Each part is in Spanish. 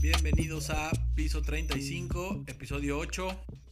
Bienvenidos a Piso 35, episodio 8.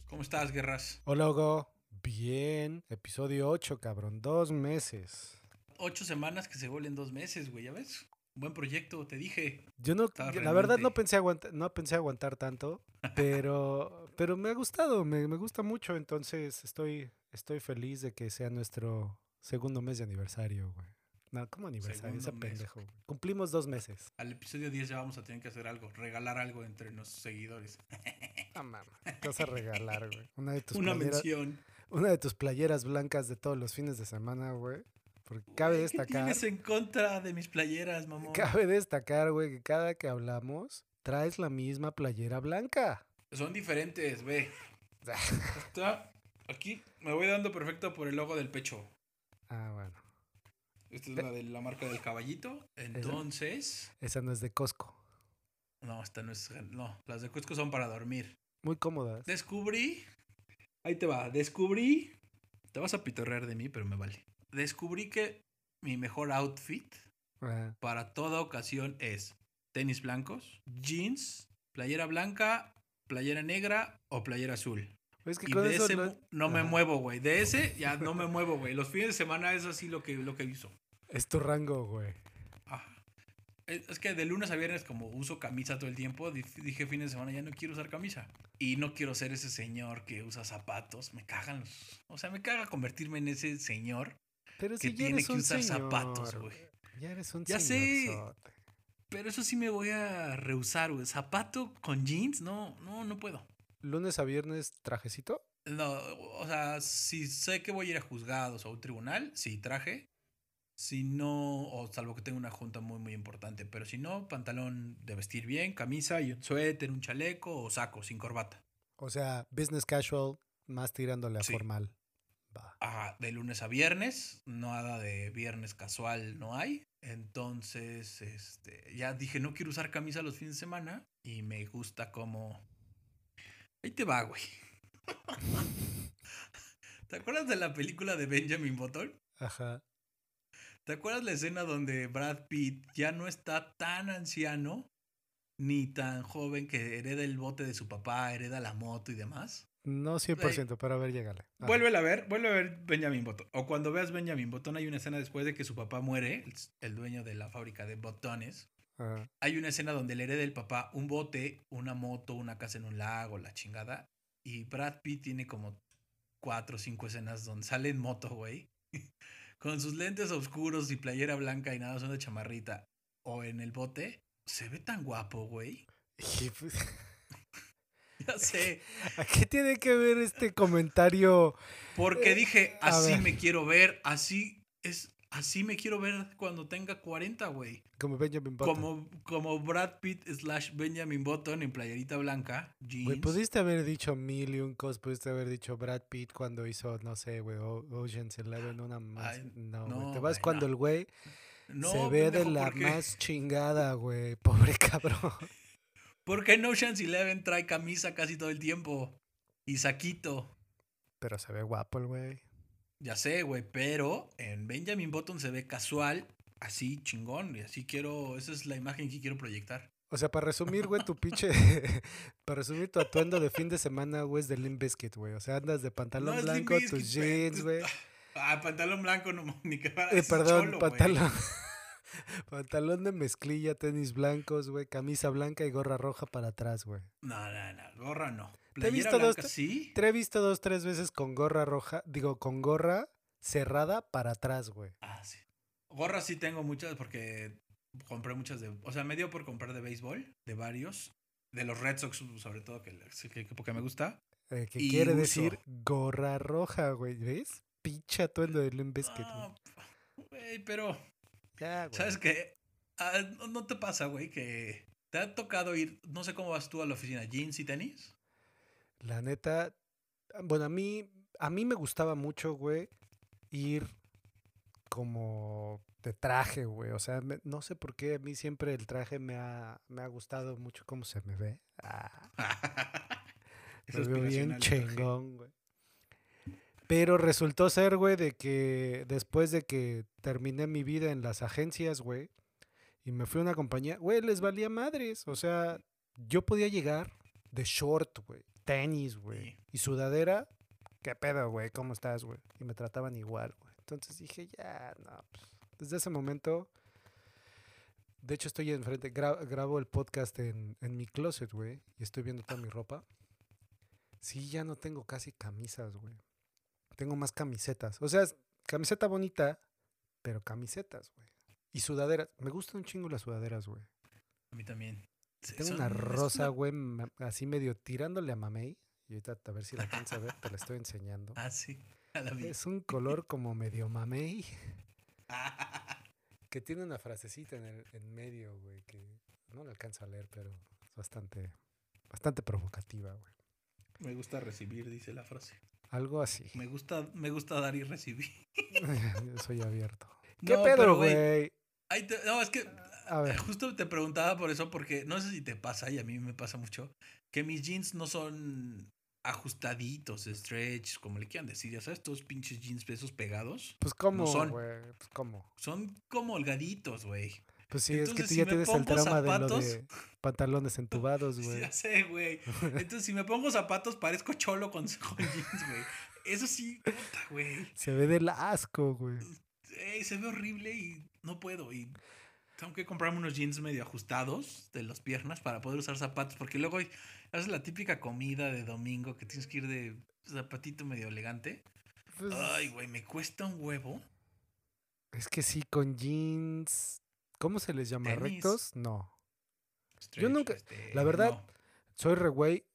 ¿Cómo estás, Guerras? Hola, Hugo. Bien. Episodio 8, cabrón. Dos meses. Ocho semanas que se vuelven dos meses, güey, ¿ya ves? Buen proyecto, te dije. Yo no, yo- la verdad no pensé, aguantar, no pensé aguantar tanto, pero, pero me ha gustado, me, me gusta mucho, entonces estoy, estoy feliz de que sea nuestro segundo mes de aniversario, güey. No, ¿cómo aniversario? Ese mes, pendejo. güey. Cumplimos dos meses. Al episodio 10 ya vamos a tener que hacer algo, regalar algo entre nuestros seguidores. No mames, te vas a regalar, güey. Una de tus Una playeras, mención. una de tus playeras blancas de todos los fines de semana, güey. Porque cabe Güey, ¿Qué destacar. tienes en contra de mis playeras, mamón? Cabe destacar, güey, que cada que hablamos traes la misma playera blanca. Son diferentes, ve. Está aquí, me voy dando perfecto por el logo del pecho. Ah, bueno. Esta es la de la marca del caballito. Entonces, Esa no es de Costco. no, esta no es. No, las de Cusco son para dormir. Muy cómodas. Descubrí. Ahí te va. Descubrí. Te vas a pitorrear de mí, pero me vale. Descubrí que mi mejor outfit para toda ocasión es tenis blancos, jeans, playera blanca, playera negra o playera azul. Es que Y con de eso ese no- me muevo, güey. De ese ya no me muevo, güey. Los fines de semana es así lo que, lo que hizo. es tu rango, güey. Ajá. Es que de lunes a viernes, como uso camisa todo el tiempo, di- dije fin de semana ya no quiero usar camisa. Y no quiero ser ese señor que usa zapatos. Me cagan los. O sea, me caga convertirme en ese señor Pero que si ya tiene eres que un usar señor, zapatos, güey. Ya eres un Ya sé. Pero eso sí me voy a rehusar, güey. Zapato con jeans, no, no, no puedo. Lunes a viernes, trajecito. No, o sea, si sé que voy a ir a juzgados o a un tribunal, sí traje. Si no, o salvo que tenga una junta muy, muy importante. Pero si no, pantalón de vestir bien, camisa y un suéter, un chaleco o saco sin corbata. O sea, business casual, más tirándole a Sí. formal. Va. Ajá, de lunes a viernes, nada de viernes casual no hay. Entonces, este, ya dije, no quiero usar camisa los fines de semana y me gusta como... Ahí te va, güey. ¿Te acuerdas de la película de Benjamin Button? Ajá. ¿Te acuerdas la escena donde Brad Pitt ya no está tan anciano ni tan joven que hereda el bote de su papá, hereda la moto y demás? No 100%, pero a ver, llégale. Vuélvela a ver, vuelve a ver Benjamin Button. O cuando veas Benjamin Button, hay una escena después de que su papá muere, el, el dueño de la fábrica de botones. Ajá. Hay una escena donde le hereda el papá un bote, una moto, una casa en un lago, la chingada. Y Brad Pitt tiene como cuatro o cinco escenas donde sale en moto, güey. Con sus lentes oscuros y playera blanca y nada, son de chamarrita. O en el bote. Se ve tan guapo, güey. Pues, Ya sé. ¿A qué tiene que ver este comentario? Porque dije, así me quiero ver, así es, así me quiero ver cuando tenga 40, güey. Como Benjamin Button. Como, como Brad Pitt slash Benjamin Button en playerita blanca, jeans. Güey, pudiste haber dicho mil y un cos, pudiste haber dicho Brad Pitt cuando hizo, no sé, güey, Ocean's Eleven, una más. Ay, no, no, Te vas cuando no. el güey No, se ve de la porque, más chingada, güey. Pobre cabrón. Porque en Ocean's Eleven trae camisa casi todo el tiempo. Y saquito. Pero se ve guapo el güey. Ya sé, güey, pero en Benjamin Button se ve casual, así chingón. Y así quiero, esa es la imagen que quiero proyectar. O sea, para resumir, güey, tu pinche. para resumir tu atuendo de fin de semana, güey, es de Limp Bizkit, güey. O sea, andas de pantalón No, blanco, tus jeans, güey. Ah, pantalón blanco, no, ni que fuera Eh, perdón, cholo, pantalón. pantalón de mezclilla, tenis blancos, güey, camisa blanca y gorra roja para atrás, güey. No, no, no, gorra no. Te he visto dos- sí. Te he visto dos, tres veces con gorra roja, digo, con gorra cerrada para atrás, güey. Ah, sí. Gorras sí tengo muchas porque compré muchas de. O sea, me dio por comprar de béisbol, de varios. De los Red Sox, sobre todo, que, que, que porque me gusta. Eh, que Y quiere uso. decir gorra roja, güey. ¿Ves? Pinche atuendo de Bizkit, güey. Ah, güey, pero. Ya, güey. ¿Sabes qué? Ah, ¿no- ¿No te pasa, güey, que te ha tocado ir. No sé cómo vas tú a la oficina, jeans y tenis? La neta, bueno, a mí, a mí me gustaba mucho, güey, ir como de traje, güey. O sea, me- no sé por qué a mí siempre el traje me ha, me ha gustado mucho cómo se me ve. Ah, me veo bien chingón, güey. Pero resultó ser, güey, de que después de que terminé mi vida en las agencias, güey, y me fui a una compañía, güey, les valía madres. O sea, yo podía llegar de short, güey, tenis, güey, Sí. y sudadera. ¿Qué pedo, güey? ¿Cómo estás, güey? Y me trataban igual, güey. Entonces dije, ya, no. pues, desde ese momento, de hecho estoy enfrente, gra- grabo el podcast en, en mi closet, güey, y estoy viendo toda mi ropa. Sí, ya no tengo casi camisas, güey. Tengo más camisetas. O sea, camiseta bonita, pero camisetas, güey. Y sudaderas. Me gustan un chingo las sudaderas, güey. A mí también. Sí, Tengo una rosa, güey, así medio tirándole a mamey. Y ahorita a ver si la alcanza a ver, te la estoy enseñando. Ah, sí. A la. Es un color como medio mamey. Que tiene una frasecita en el en medio, güey, que no la alcanzo a leer, pero es bastante, bastante provocativa, güey. Me gusta recibir, dice la frase. Algo así. Me gusta, me gusta dar y recibir. Yo soy abierto. ¿Qué pedo, güey, no, es que A ver, justo te preguntaba por eso, porque no sé si te pasa, y a mí me pasa mucho, que mis jeans no son ajustaditos, stretch, como le quieran decir, ya sabes, estos pinches jeans esos pegados, pues cómo, son. güey, pues cómo. son como holgaditos, güey. Pues sí, es que tú si ya tienes el trauma de lo zapatos- de pantalones entubados, güey. Ya sé, güey. Entonces, si me pongo zapatos, parezco cholo con, con jeans, güey. Eso sí, puta, güey. Se ve del asco, güey. Ey, se ve horrible y no puedo. Y tengo que comprarme unos jeans medio ajustados de las piernas para poder usar zapatos. Porque luego haces la típica comida de domingo que tienes que ir de zapatito medio elegante. Pues, Ay, güey, me cuesta un huevo. es que sí, con jeans. ¿Cómo se les llama? Tenis. ¿Rectos? No. Stretch, nunca- este, la verdad, no. Soy re güey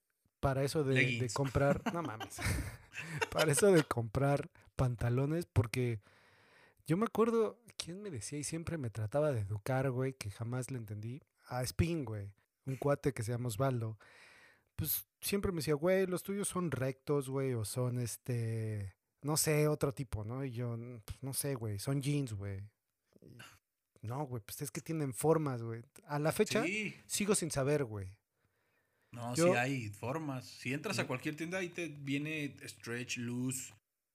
para eso de, de comprar. No mames. para eso de comprar pantalones, porque yo me acuerdo. ¿Quién me decía? Y siempre me trataba de educar, güey, que jamás le entendí. A Spin, güey. Un cuate que se llama Osvaldo. Pues siempre me decía, güey, los tuyos son rectos, güey, o son este. No sé, otro tipo, ¿no? Y yo, "Mm, pues, no sé, güey, son jeans, güey. No, güey, pues es que tienen formas, güey. A la fecha Sí. sigo sin saber, güey. No, Yo- sí hay formas. Si entras a cualquier tienda, ahí te viene stretch, loose,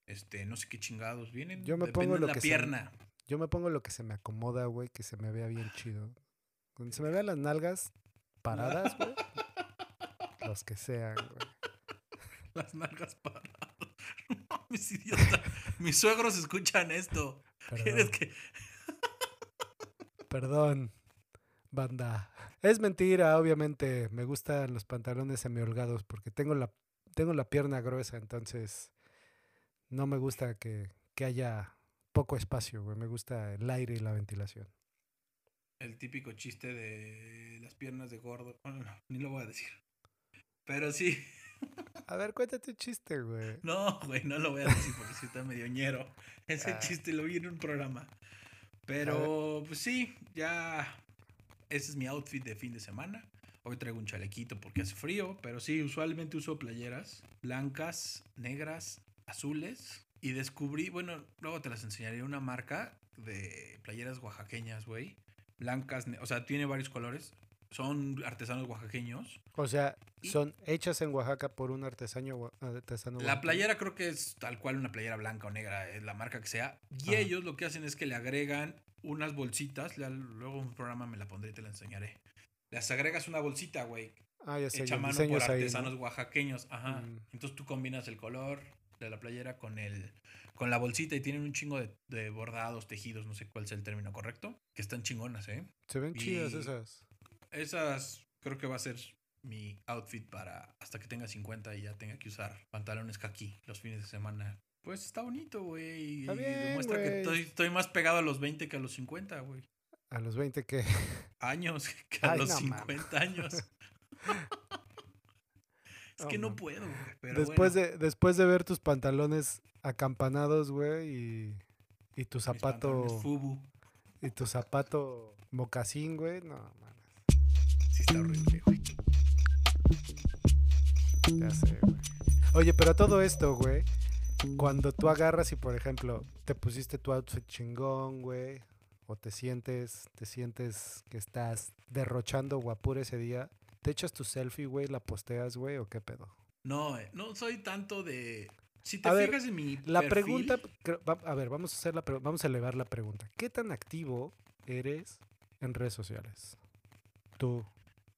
este, no sé qué chingados. Vienen Yo me pongo lo la que se me- pierna. Yo me pongo lo que se me acomoda, güey, que se me vea bien chido. Cuando se me vean las nalgas paradas, güey. los que sean, güey. Las nalgas paradas. No mames, idiota. Mis suegros escuchan esto. ¿Quieres Perdón, que.? perdón, banda. Es mentira, obviamente. Me gustan los pantalones semiholgados porque tengo la, tengo la pierna gruesa, entonces no me gusta que, que haya poco espacio, güey. Me gusta el aire y la ventilación. El típico chiste de las piernas de gordo. Bueno, no, ni lo voy a decir. Pero sí. A ver, cuéntate un chiste, güey. No, güey, no lo voy a decir porque sí está medio ñero. Ese Ah. chiste lo vi en un programa. Pero, pues sí, ya. Ese es mi outfit de fin de semana. Hoy traigo un chalequito porque hace frío, pero sí, usualmente uso playeras blancas, negras, azules. Y descubrí, bueno, luego te las enseñaré, una marca de playeras oaxaqueñas, güey. Blancas, o sea, tiene varios colores. Son artesanos oaxaqueños. O sea, Y- son hechas en Oaxaca por un artesano, artesano La playera creo que es tal cual una playera blanca o negra, es la marca que sea. Y Ajá. ellos lo que hacen es que le agregan unas bolsitas. luego en un programa me la pondré y te la enseñaré. Les agregas una bolsita, güey. Ah, ya sé, Hecha mano por ahí, ¿no? artesanos oaxaqueños. Ajá. Mm. Entonces tú combinas el color de la playera con el con la bolsita y tienen un chingo de, de bordados, tejidos, no sé cuál sea el término correcto, que están chingonas, ¿eh? Se ven chidas esas. Esas creo que va a ser mi outfit para hasta que tenga 50 y ya tenga que usar pantalones kaki los fines de semana. Pues está bonito, güey. Demuestra que estoy, estoy más pegado a los 20 que a los 50, güey. A los 20 que... Años que a Ay, los no 50 años. es que no puedo, güey. Pero después, bueno, de, después de ver tus pantalones acampanados, güey, y, y tu zapato... Fubu. Y tu zapato mocasín, güey. No, mames. Sí está horrible, güey. Ya sé, güey. Oye, pero todo esto, güey, cuando tú agarras y, por ejemplo, te pusiste tu outfit chingón, güey, o te sientes, te sientes que estás derrochando guapura ese día, ¿te echas tu selfie, güey, la posteas, güey, o qué pedo? No, eh, no soy tanto de. Si te A ver, fijas en mi. La perfil, pregunta, a ver, vamos a hacer la, vamos a elevar la pregunta. ¿Qué tan activo eres en redes sociales? Tú,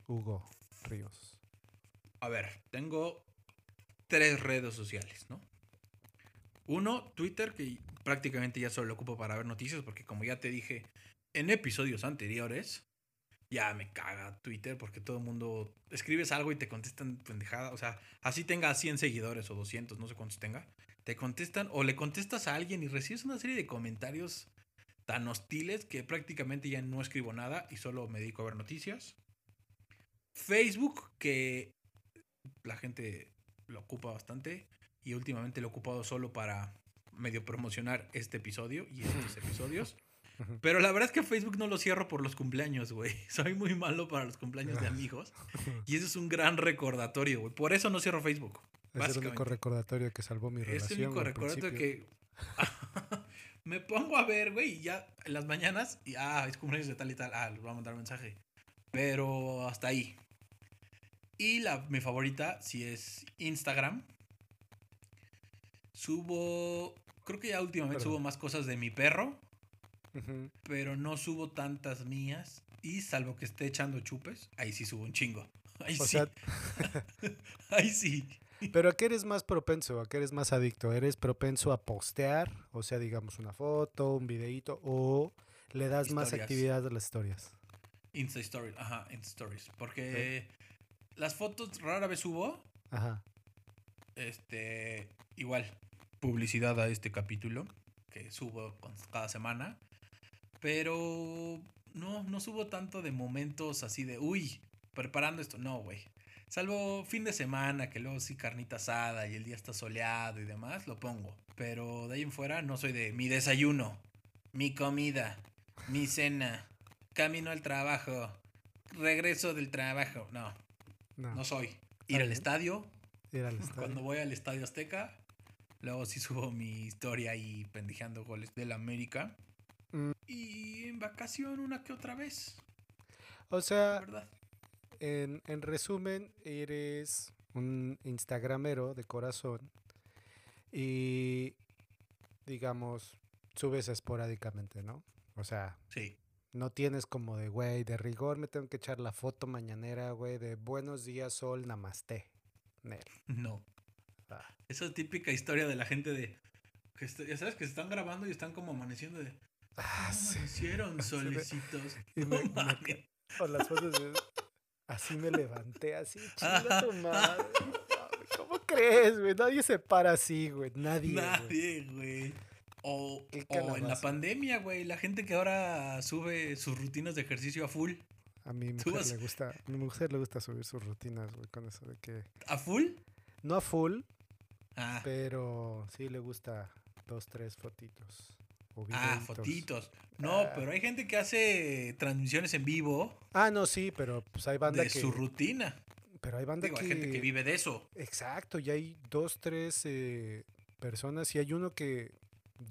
Hugo Ríos. A ver, tengo tres redes sociales, ¿no? Uno, Twitter, que prácticamente ya solo lo ocupo para ver noticias, porque como ya te dije en episodios anteriores, ya me caga Twitter porque todo el mundo escribes algo y te contestan pendejada. O sea, así tenga 100 seguidores o 200, no sé cuántos tenga. Te contestan o le contestas a alguien y recibes una serie de comentarios tan hostiles que prácticamente ya no escribo nada y solo me dedico a ver noticias. Facebook, que la gente lo ocupa bastante y últimamente lo he ocupado solo para medio promocionar este episodio y estos episodios. Pero la verdad es que Facebook no lo cierro por los cumpleaños, güey. Soy muy malo para los cumpleaños de amigos. Y eso es un gran recordatorio, güey. Por eso no cierro Facebook. Es el único recordatorio que salvó mi relación. Es el único recordatorio que... me pongo a ver, güey, y ya en las mañanas, y ah, es cumpleaños de tal y tal, ah, les voy a mandar un mensaje. Pero hasta ahí. Y la, mi favorita, si es Instagram. Subo, creo que ya últimamente subo más cosas de mi perro pero no subo tantas mías. Y salvo que esté echando chupes, ahí sí subo un chingo. Ahí sí. ahí sí. Pero ¿a qué eres más propenso? ¿A qué eres más adicto? ¿Eres propenso a postear? O sea, digamos una foto, un videito, o le das más actividad a las historias. Insta Stories, ajá, Insta Stories. Porque las fotos rara vez subo. Ajá. Este, igual, publicidad a este capítulo que subo cada semana. Pero no, no subo tanto de momentos así de, uy, preparando esto. No, güey. Salvo fin de semana, que luego sí carnita asada y el día está soleado y demás, lo pongo. Pero de ahí en fuera no soy de mi desayuno, mi comida, mi cena, camino al trabajo, regreso del trabajo. No, no, soy. Ir al estadio. Ir al estadio. Cuando voy al estadio Azteca, luego sí subo mi historia ahí pendejeando goles del América. Y en vacación una que otra vez. O sea, En, en resumen, eres un instagramero de corazón y, digamos, subes esporádicamente, ¿no? O sea, sí. no tienes como de, güey, de rigor me tengo que echar la foto mañanera, güey, de buenos días, sol, namaste. No. Ah. Esa típica historia de la gente de, que ya sabes, que se están grabando y están como amaneciendo de, Ah, hicieron solicitos. Me, las fotos así me levanté, así, chinga tu madre. ¿Cómo crees, güey? Nadie se para así, güey. Nadie. Nadie, güey. O, o en la pandemia, güey, la gente que ahora sube sus rutinas de ejercicio a full. A mi mujer le gusta, a mi mujer le gusta subir sus rutinas, güey, con eso de que. ¿A full? No a full. Ah. Pero sí le gusta dos, tres fotitos ah, fotitos. No, ah. pero hay gente que hace transmisiones en vivo. Ah, no, sí, pero pues hay banda de su rutina. Pero hay banda que... hay gente que vive de eso. Exacto, y hay dos, tres eh, personas y hay uno que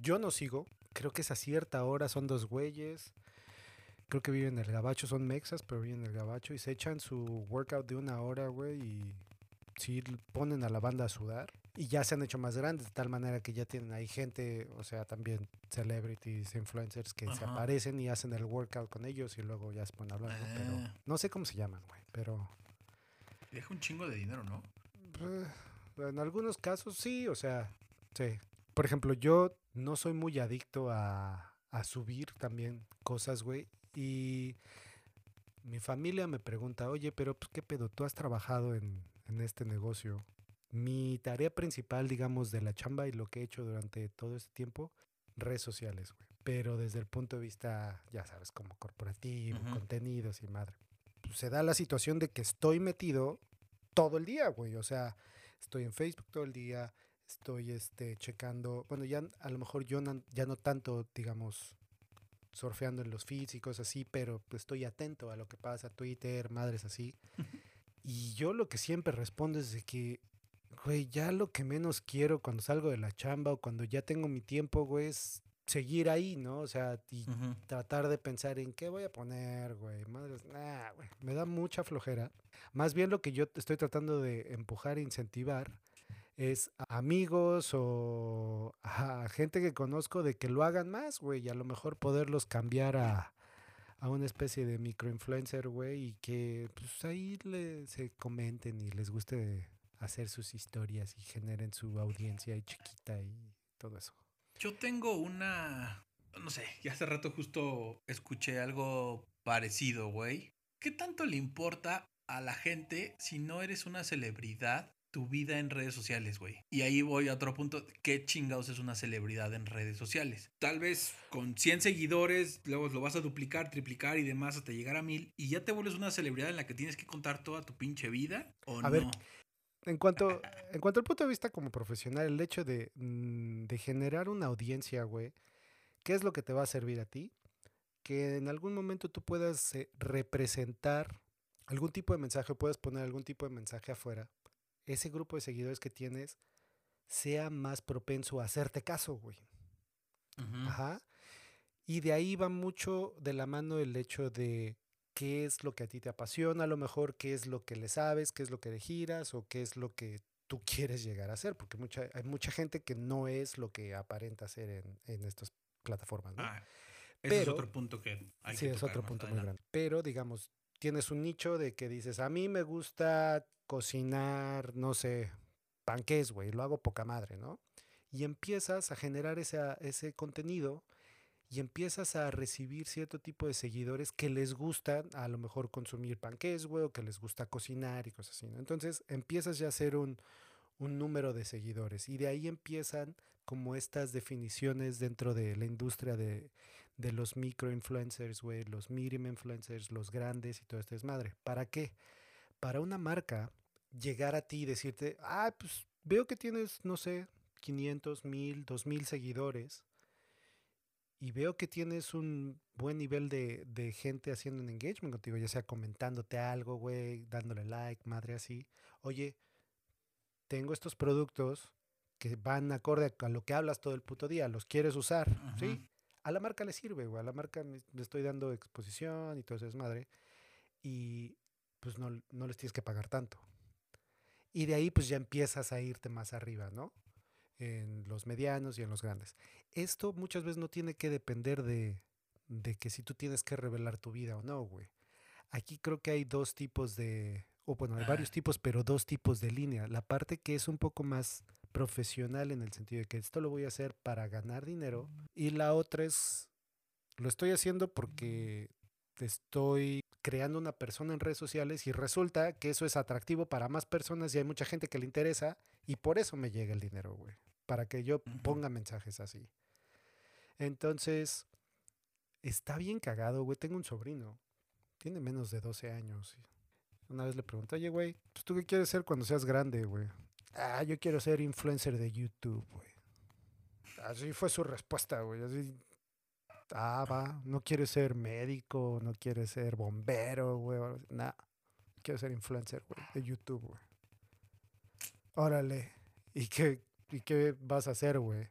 yo no sigo. Creo que es a cierta hora, son dos güeyes. Creo que viven en el gabacho, son mexas, pero viven en el gabacho y se echan su workout de una hora, güey, y sí ponen a la banda a sudar y ya se han hecho más grandes, de tal manera que ya tienen ahí gente, o sea, también celebrities, influencers que se aparecen y hacen el workout con ellos y luego ya se ponen hablando. Pero ah. no sé cómo se llaman, güey, pero. Deja un chingo de dinero, ¿no? Pues, en algunos casos sí, o sea, sí. Por ejemplo, yo no soy muy adicto a, a subir también cosas, güey. Y mi familia me pregunta, oye, pero pues, ¿qué pedo? ¿Tú has trabajado en, en este negocio? Mi tarea principal, digamos, de la chamba y lo que he hecho durante todo este tiempo, redes sociales, güey. Pero desde el punto de vista, ya sabes, como corporativo, contenidos y madre. Pues, se da la situación de que estoy metido todo el día, güey. O sea, estoy en Facebook todo el día, estoy este, checando, bueno, ya a lo mejor yo ya no tanto, digamos, surfeando en los feeds y cosas así, pero pues, estoy atento a lo que pasa, Twitter, madres así. Y yo lo que siempre respondo es de que güey, ya lo que menos quiero cuando salgo de la chamba o cuando ya tengo mi tiempo, güey, es seguir ahí, ¿no? O sea, y tratar de pensar en qué voy a poner, güey. Madres, nah, güey, me da mucha flojera. Más bien lo que yo estoy tratando de empujar e incentivar es a amigos o a gente que conozco de que lo hagan más, güey, y a lo mejor poderlos cambiar a, a una especie de microinfluencer, güey, y que pues ahí le, se comenten y les guste hacer sus historias y generen su audiencia y chiquita y todo eso. Yo tengo una, no sé, ya hace rato justo escuché algo parecido, güey. ¿Qué tanto le importa a la gente si no eres una celebridad tu vida en redes sociales, güey. Y ahí voy a otro punto. ¿Qué chingados es una celebridad en redes sociales? Tal vez con 100 seguidores, luego lo vas a duplicar, triplicar y demás hasta llegar a mil. Y ya te vuelves una celebridad en la que tienes que contar toda tu pinche vida. ¿O a ver, en cuanto, en cuanto al punto de vista como profesional, el hecho de, mm, de generar una audiencia, güey, ¿qué es lo que te va a servir a ti? Que en algún momento tú puedas eh, representar algún tipo de mensaje, puedas poner algún tipo de mensaje afuera ese grupo de seguidores que tienes sea más propenso a hacerte caso, güey. Ajá. Y de ahí va mucho de la mano el hecho de qué es lo que a ti te apasiona, a lo mejor qué es lo que le sabes, qué es lo que le giras o qué es lo que tú quieres llegar a ser, porque mucha, hay mucha gente que no es lo que aparenta ser en, en estas plataformas. ¿no? Ah, ese es otro punto que hay sí, es otro punto muy grande. Pero digamos, tienes un nicho de que dices, a mí me gusta cocinar, no sé, panques, güey, lo hago poca madre, ¿no? Y empiezas a generar ese, ese contenido y empiezas a recibir cierto tipo de seguidores que les gusta a lo mejor consumir panques, güey, o que les gusta cocinar y cosas así, ¿no? Entonces empiezas ya a hacer un, un número de seguidores y de ahí empiezan como estas definiciones dentro de la industria de, de los microinfluencers, güey, los medium influencers, los grandes y todo esto es madre. ¿Para qué? Para una marca llegar a ti y decirte, ah, pues veo que tienes, no sé, 500, 1000, 2000 seguidores y veo que tienes un buen nivel de, de, gente haciendo un engagement contigo, ya sea comentándote algo, güey, dándole like, madre así. Oye, tengo estos productos que van acorde a lo que hablas todo el puto día, los quieres usar, ¿sí? A la marca le sirve, güey, a la marca le estoy dando exposición y todo eso es madre. Y pues no, no les tienes que pagar tanto. Y de ahí pues ya empiezas a irte más arriba, ¿no? En los medianos y en los grandes. Esto muchas veces no tiene que depender de, de que si tú tienes que revelar tu vida o no, güey. Aquí creo que hay dos tipos de, o bueno, hay varios tipos, pero dos tipos de línea. La parte que es un poco más profesional en el sentido de que esto lo voy a hacer para ganar dinero y la otra es, lo estoy haciendo porque estoy creando una persona en redes sociales y resulta que eso es atractivo para más personas y hay mucha gente que le interesa y por eso me llega el dinero, güey. Para que yo ponga mensajes así. Entonces, está bien cagado, güey. Tengo un sobrino. Tiene menos de 12 años. Una vez le pregunté, oye, güey, pues, ¿tú qué quieres ser cuando seas grande, güey? Ah, yo quiero ser influencer de YouTube, güey. Así fue su respuesta, güey. Así, ah, va, no quiere ser médico, no quiere ser bombero, güey. Nada, quiero ser influencer, güey, de YouTube, güey. Órale, ¿y qué, ¿y qué vas a hacer, güey?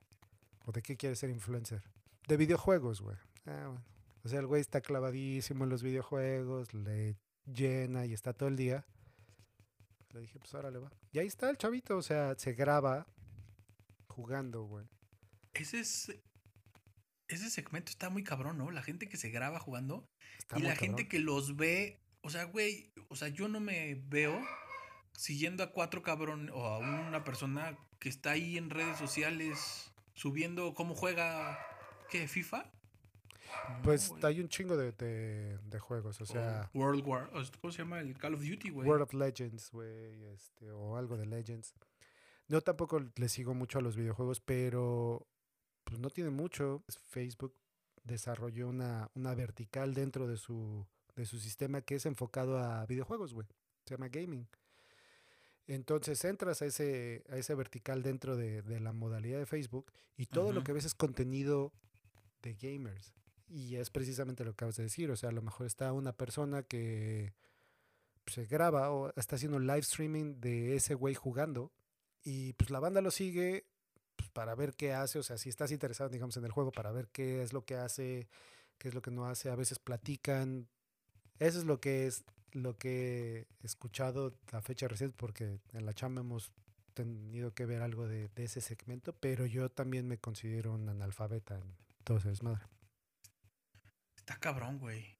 ¿O de qué quieres ser influencer? De videojuegos, güey. Ah, bueno. O sea, el güey está clavadísimo en los videojuegos, le llena y está todo el día. Le dije, pues órale, va. Y ahí está el chavito, o sea, se graba jugando, güey. Ese es ese segmento está muy cabrón, ¿no? La gente que se graba jugando y la gente que los ve, o sea, güey, o sea, yo no me veo siguiendo a cuatro cabrón o a una persona que está ahí en redes sociales subiendo cómo juega, ¿qué? ¿FIFA? Pues hay un chingo de, de, juegos, o sea... World War, ¿cómo se llama? El Call of Duty, güey. World of Legends, güey, este, o algo de Legends. Yo tampoco le sigo mucho a los videojuegos, pero pues no tiene mucho. Facebook desarrolló una, una vertical dentro de su, de su sistema que es enfocado a videojuegos, güey. Se llama gaming. Entonces entras a ese, a ese vertical dentro de, de la modalidad de Facebook y todo lo que ves es contenido de gamers. Y es precisamente lo que acabas de decir. O sea, a lo mejor está una persona que se graba o está haciendo live streaming de ese güey jugando y pues la banda lo sigue pues, para ver qué hace, o sea, si estás interesado, digamos, en el juego, para ver qué es lo que hace, qué es lo que no hace, a veces platican. Eso es lo que es lo que he escuchado a fecha reciente, porque en la chamba hemos tenido que ver algo de, ese segmento, pero yo también me considero un analfabeta en todo. Está cabrón, güey.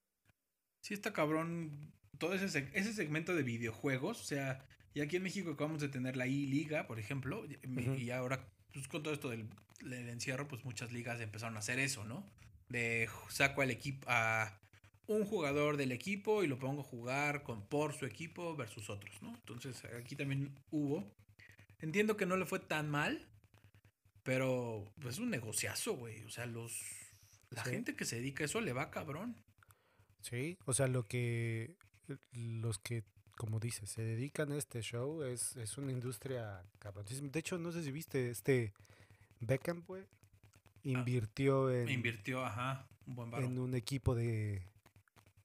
sí está cabrón todo ese, ese segmento de videojuegos. O sea, y aquí en México acabamos de tener la I-Liga, por ejemplo. y- ahora, pues con todo esto del, del encierro, pues muchas ligas empezaron a hacer eso, ¿no? De saco al equipo a un jugador del equipo y lo pongo a jugar con, por su equipo versus otros, ¿no? Entonces aquí también hubo. Entiendo que no le fue tan mal, pero pues es un negociazo, güey. O sea, los la Sí. gente que se dedica a eso le va cabrón. Sí, o sea, lo que los que, como dices, se dedican a este show es, es una industria cabronísima. De hecho, no sé si viste este Beckham, güey, invirtió en, Invirtió, ajá, un buen varo. en un equipo de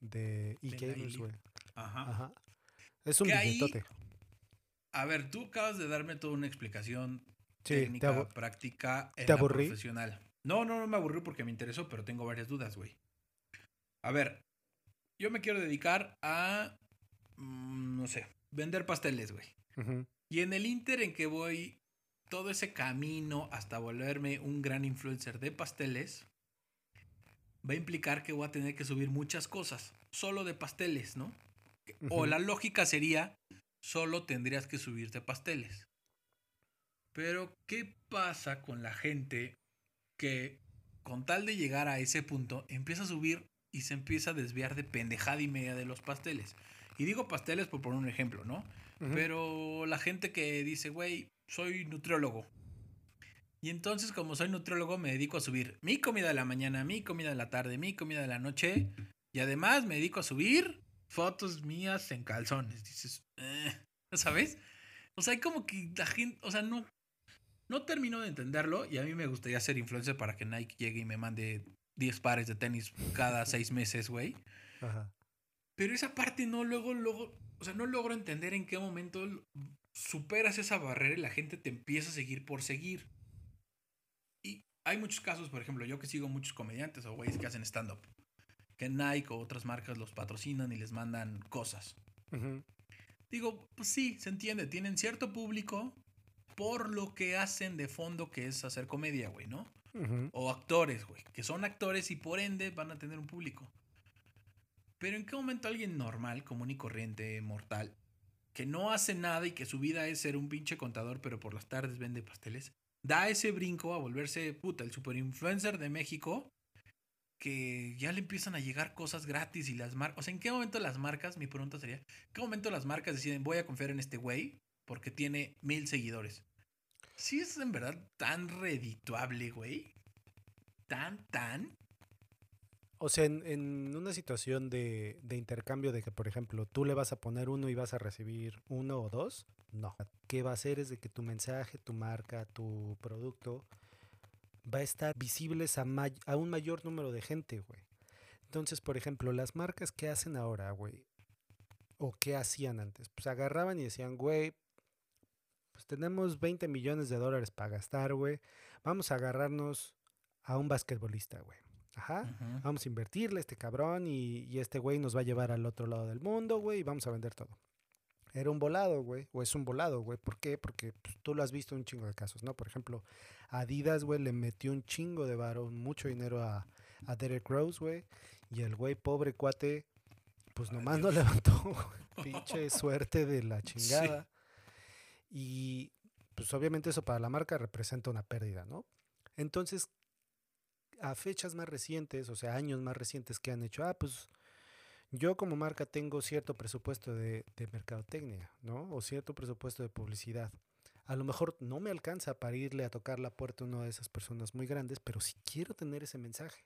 de e-gamers, güey. Ajá. Ajá. Es un ahí- billetote. A ver, tú acabas de darme toda una explicación Sí, técnica, práctica, en ¿te la aburrí? profesional. No, no, no me aburrí porque me interesó, pero tengo varias dudas, güey. A ver, yo me quiero dedicar a, mm, no sé, vender pasteles, güey. Y en el inter en que voy todo ese camino hasta volverme un gran influencer de pasteles, va a implicar que voy a tener que subir muchas cosas, solo de pasteles, ¿no? O la lógica sería, solo tendrías que subirte pasteles. Pero, ¿qué pasa con la gente que, con tal de llegar a ese punto, empieza a subir y se empieza a desviar de pendejada y media de los pasteles? Y digo pasteles por poner un ejemplo, ¿no? Pero la gente que dice, güey, soy nutriólogo. Y entonces, como soy nutriólogo, me dedico a subir mi comida de la mañana, mi comida de la tarde, mi comida de la noche. Y además me dedico a subir fotos mías en calzones. Dices, "Eh", ¿sabes? O sea, hay como que la gente, o sea, no, no termino de entenderlo. Y a mí me gustaría ser influencer para que Nike llegue y me mande 10 pares de tenis cada seis meses, güey. Ajá. Pero esa parte no, luego, luego, o sea, no logro entender en qué momento superas esa barrera y la gente te empieza a seguir por seguir. Y hay muchos casos, por ejemplo, yo que sigo muchos comediantes o güeyes que hacen stand-up, que Nike o otras marcas los patrocinan y les mandan cosas. Digo, pues sí, se entiende, tienen cierto público por lo que hacen de fondo que es hacer comedia, güey, ¿no? O actores, güey, que son actores y por ende van a tener un público. Pero ¿en qué momento alguien normal, común y corriente, mortal, que no hace nada y que su vida es ser un pinche contador, pero por las tardes vende pasteles, da ese brinco a volverse, puta, el super influencer de México, que ya le empiezan a llegar cosas gratis y las marcas, o sea, ¿en qué momento las marcas, mi pregunta sería, ¿en qué momento las marcas deciden, voy a confiar en este güey porque tiene mil seguidores? ¿Sí es en verdad tan redituable, güey? ¿Tan, tan? O sea, en, en una situación de, de intercambio de que, por ejemplo, tú le vas a poner uno y vas a recibir uno o dos, no. ¿Qué va a hacer es de que tu mensaje, tu marca, tu producto va a estar visibles a, a un mayor número de gente, güey. Entonces, por ejemplo, las marcas que hacen ahora, güey, o que hacían antes, pues agarraban y decían, güey, pues tenemos 20 millones de dólares para gastar, güey. Vamos a agarrarnos a un basquetbolista, güey. Ajá. Vamos a invertirle a este cabrón y, y este güey nos va a llevar al otro lado del mundo, güey, y vamos a vender todo. Era un volado, güey, o es un volado, güey. ¿Por qué? Porque pues, tú lo has visto en un chingo de casos, ¿no? Por ejemplo, Adidas, güey, le metió un chingo de varo, mucho dinero a, a Derek Rose, güey, y el güey, pobre cuate, pues nomás no Adiós. levantó, güey. pinche suerte de la chingada. Y pues obviamente eso para la marca representa una pérdida, ¿no? Entonces, a fechas más recientes, o sea, años más recientes que han hecho, ah, pues yo como marca tengo cierto presupuesto de, de mercadotecnia, ¿no? O cierto presupuesto de publicidad. A lo mejor no me alcanza para irle a tocar la puerta a una de esas personas muy grandes, pero sí quiero tener ese mensaje.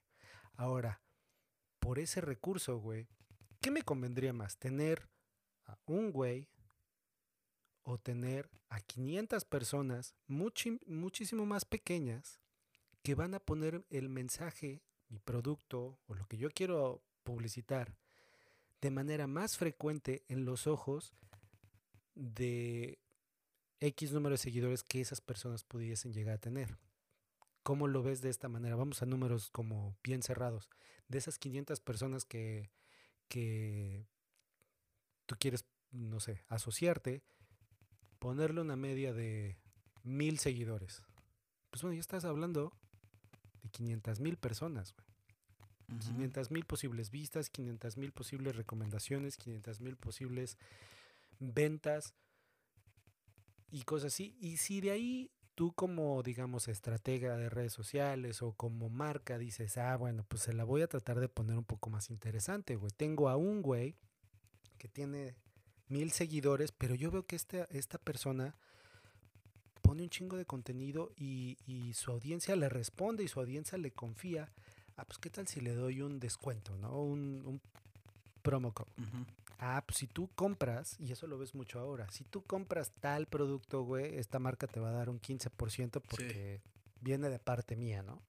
Ahora, por ese recurso, güey, ¿qué me convendría más? ¿Tener a un güey o tener a 500 personas muchísimo más pequeñas que van a poner el mensaje, mi producto o lo que yo quiero publicitar de manera más frecuente en los ojos de X número de seguidores que esas personas pudiesen llegar a tener. ¿Cómo lo ves de esta manera? Vamos a números como bien cerrados. De esas 500 personas que, que tú quieres, no sé, asociarte, ponerle una media de mil seguidores. Pues bueno, ya estás hablando de 500 mil personas, güey. Ujú. 500 mil posibles vistas, 500 mil posibles recomendaciones, 500 mil posibles ventas y cosas así. Y si de ahí tú como, digamos, estratega de redes sociales o como marca dices, ah, bueno, pues se la voy a tratar de poner un poco más interesante, güey. Tengo a un güey que tiene mil seguidores, pero yo veo que esta, esta persona pone un chingo de contenido y, y su audiencia le responde y su audiencia le confía. Ah, pues qué tal si le doy un descuento, ¿no? Un, un promo code. Ah, pues si tú compras, y eso lo ves mucho ahora, si tú compras tal producto, güey, esta marca te va a dar un 15% porque viene de parte mía, ¿no?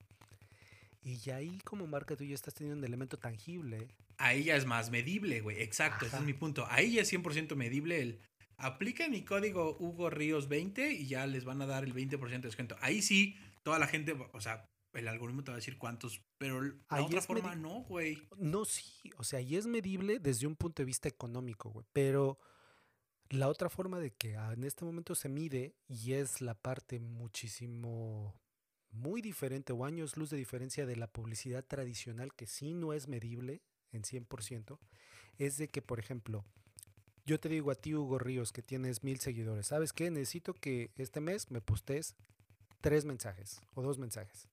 Y ya ahí como marca tú ya estás teniendo un elemento tangible. Ahí ya es más medible, güey. Exacto, ese es mi punto. Ahí ya es 100% medible el... Aplica mi código Hugo Ríos 20 y ya les van a dar el 20% de descuento. Ahí sí, toda la gente, o sea, el algoritmo te va a decir cuántos, pero la Ahí otra forma no, güey. No, sí, o sea, y es medible desde un punto de vista económico, güey, pero la otra forma de que en este momento se mide y es la parte muchísimo, muy diferente o años luz de diferencia de la publicidad tradicional que sí no es medible en 100%, es de que, por ejemplo, yo te digo a ti, Hugo Ríos, que tienes mil seguidores, ¿sabes qué? Necesito que este mes me postes tres mensajes o dos mensajes.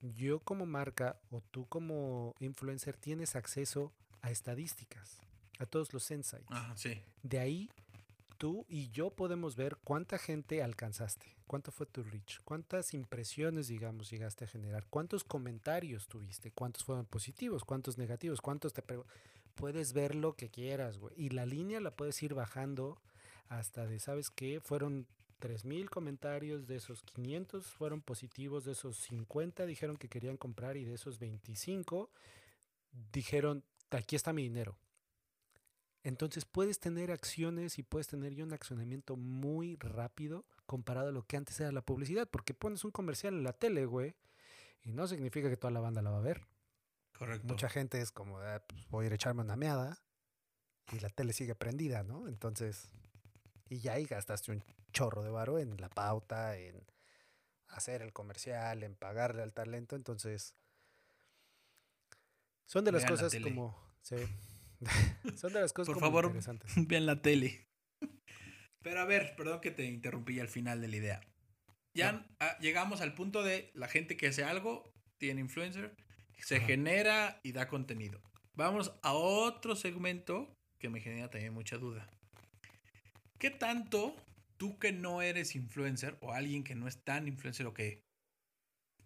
Yo como marca o tú como influencer tienes acceso a estadísticas, a todos los insights. Sí. De ahí tú y yo podemos ver cuánta gente alcanzaste, cuánto fue tu reach, cuántas impresiones, digamos, llegaste a generar, cuántos comentarios tuviste, cuántos fueron positivos, cuántos negativos, cuántos te... Puedes ver lo que quieras, güey. Y la línea la puedes ir bajando hasta de, ¿sabes qué? Fueron 3.000 comentarios, de esos 500 fueron positivos, de esos 50 dijeron que querían comprar y de esos 25 dijeron, aquí está mi dinero. Entonces puedes tener acciones y puedes tener ya un accionamiento muy rápido comparado a lo que antes era la publicidad, porque pones un comercial en la tele, güey, y no significa que toda la banda la va a ver. Correcto. Mucha gente es como, "Ah, pues, voy a ir a echarme una meada y la tele sigue prendida, ¿no? Entonces, y ya ahí gastaste un chorro de varo en la pauta, en hacer el comercial, en pagarle al talento, entonces son de las Vean cosas como, sí, son de las cosas Por como favor, interesantes. Vean la tele. Pero a ver, perdón que te interrumpí al final de la idea. Ya No. ah, llegamos al punto de la gente que hace algo, tiene influencer, se Ajá. genera y da contenido. Vamos a otro segmento que me genera también mucha duda. ¿Qué tanto tú que no eres influencer o alguien que no es tan influencer o que...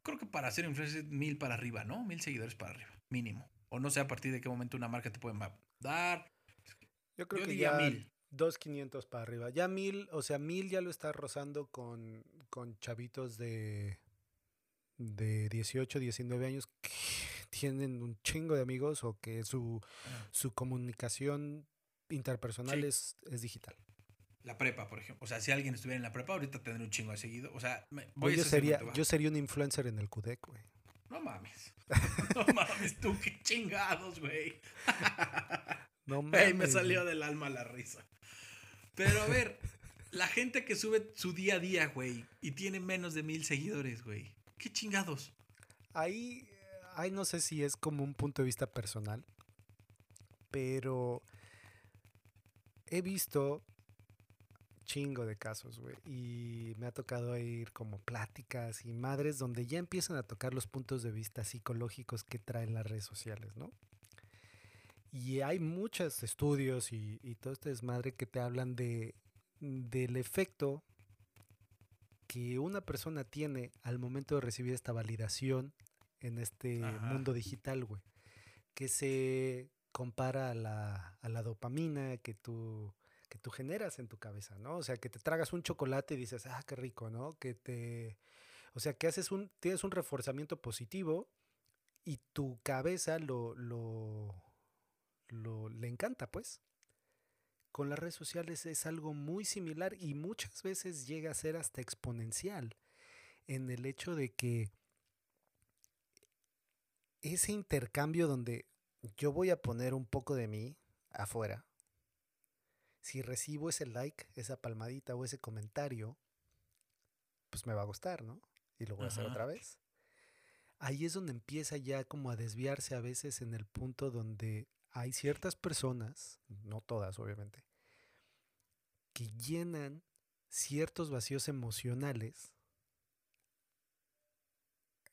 Creo que para ser influencer mil para arriba, ¿no? Mil seguidores para arriba, mínimo. O no sé a partir de qué momento una marca te puede dar. Yo creo Yo que ya mil. dos quinientos para arriba. Ya mil, o sea, mil ya lo está rozando con, con chavitos de, de 18, 19 años que tienen un chingo de amigos o que su, su comunicación interpersonal Sí. es, es digital. La prepa, por ejemplo. O sea, si alguien estuviera en la prepa, ahorita tendría un chingo de seguido. O sea, voy a yo, ese sería, yo sería un influencer en el CUDEC, güey. No mames. No mames, tú qué chingados, güey. No Ey, me mames, salió del alma la risa. Pero a ver, la gente que sube su día a día, güey, y tiene menos de mil seguidores, güey. ¿Qué chingados? Ahí, ahí no sé si es como un punto de vista personal, pero he visto chingo de casos, güey, y me ha tocado ir como pláticas y madres donde ya empiezan a tocar los puntos de vista psicológicos que traen las redes sociales, ¿no? Y hay muchos estudios y, y todo este desmadre que te hablan de, del efecto que una persona tiene al momento de recibir esta validación en este Ajá. mundo digital, güey. Que se compara a la, a la dopamina que tú, tú generas en tu cabeza, ¿no? O sea, que te tragas un chocolate y dices, ah, qué rico, ¿no? Que te... O sea, que haces un, tienes un reforzamiento positivo y tu cabeza lo, lo, lo, le encanta, pues. Con las redes sociales es algo muy similar y muchas veces llega a ser hasta exponencial en el hecho de que ese intercambio donde yo voy a poner un poco de mí afuera, si recibo ese like, esa palmadita o ese comentario, pues me va a gustar, ¿no? Y lo voy a hacer otra vez. ahí es donde empieza ya como a desviarse a veces en el punto donde hay ciertas personas, no todas obviamente, que llenan ciertos vacíos emocionales.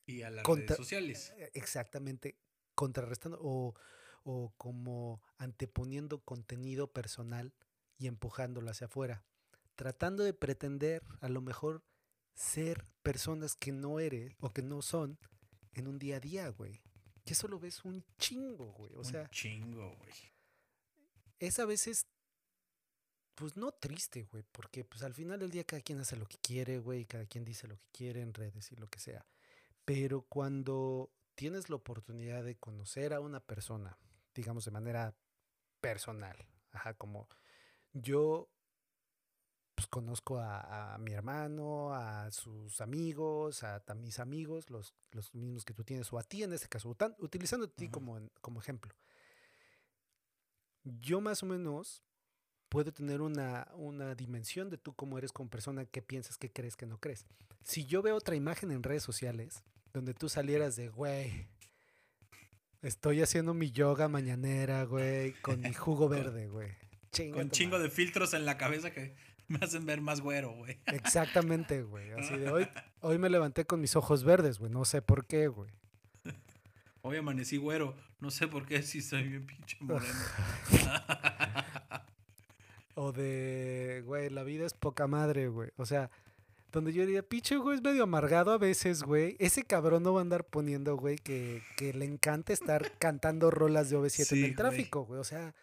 Y a las redes sociales. eh, Exactamente, contrarrestando o, o como anteponiendo contenido personal y empujándolo hacia afuera, tratando de pretender a lo mejor ser personas que no eres o que no son en un día a día, güey. Y eso lo ves un chingo, güey. O Un sea, chingo, güey. es a veces, pues no triste, güey, porque pues al final del día cada quien hace lo que quiere, güey, cada quien dice lo que quiere en redes y lo que sea. Pero cuando tienes la oportunidad de conocer a una persona, digamos de manera personal, ajá, como yo pues conozco a, a mi hermano, a sus amigos, a, mis amigos, los, los mismos que tú tienes, o a ti en este caso, utilizando a ti como, como ejemplo. Yo más o menos puedo tener una, una dimensión de tú cómo eres como persona, qué piensas, qué crees, qué no crees. Si yo veo otra imagen en redes sociales donde tú salieras de, güey, estoy haciendo mi yoga mañanera, güey, con mi jugo verde, güey. Chinga Con chingo madre". de filtros en la cabeza que me hacen ver más güero, güey. Exactamente, güey. Así de hoy, hoy me levanté con mis ojos verdes, güey. No sé por qué, güey. Hoy amanecí güero. No sé por qué si soy bien pinche moreno. O de, güey, la vida es poca madre, güey. O sea, donde yo diría, pinche, güey, es medio amargado a veces, güey. Ese cabrón no va a andar poniendo, güey, que, que le encanta estar cantando rolas de OV7 en el tráfico, güey. O sea,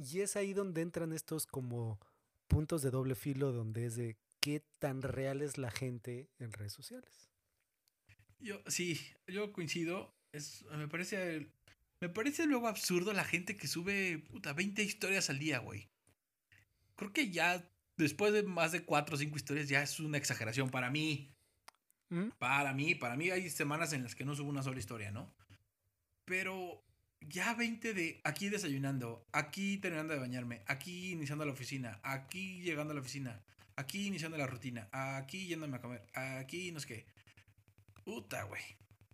y es ahí donde entran estos como puntos de doble filo, donde es de qué tan real es la gente en redes sociales. Yo, sí, yo coincido. Es, me parece. Me parece luego absurdo la gente que sube puta 20 historias al día, güey. Creo que ya después de más de 4 o 5 historias ya es una exageración para mí. ¿Mm? Para mí, para mí hay semanas en las que no subo una sola historia, ¿no? Pero ya 20 de aquí desayunando, aquí terminando de bañarme, aquí iniciando la oficina, aquí llegando a la oficina, aquí iniciando la rutina, aquí yéndome a comer, aquí no sé qué. Puta, güey.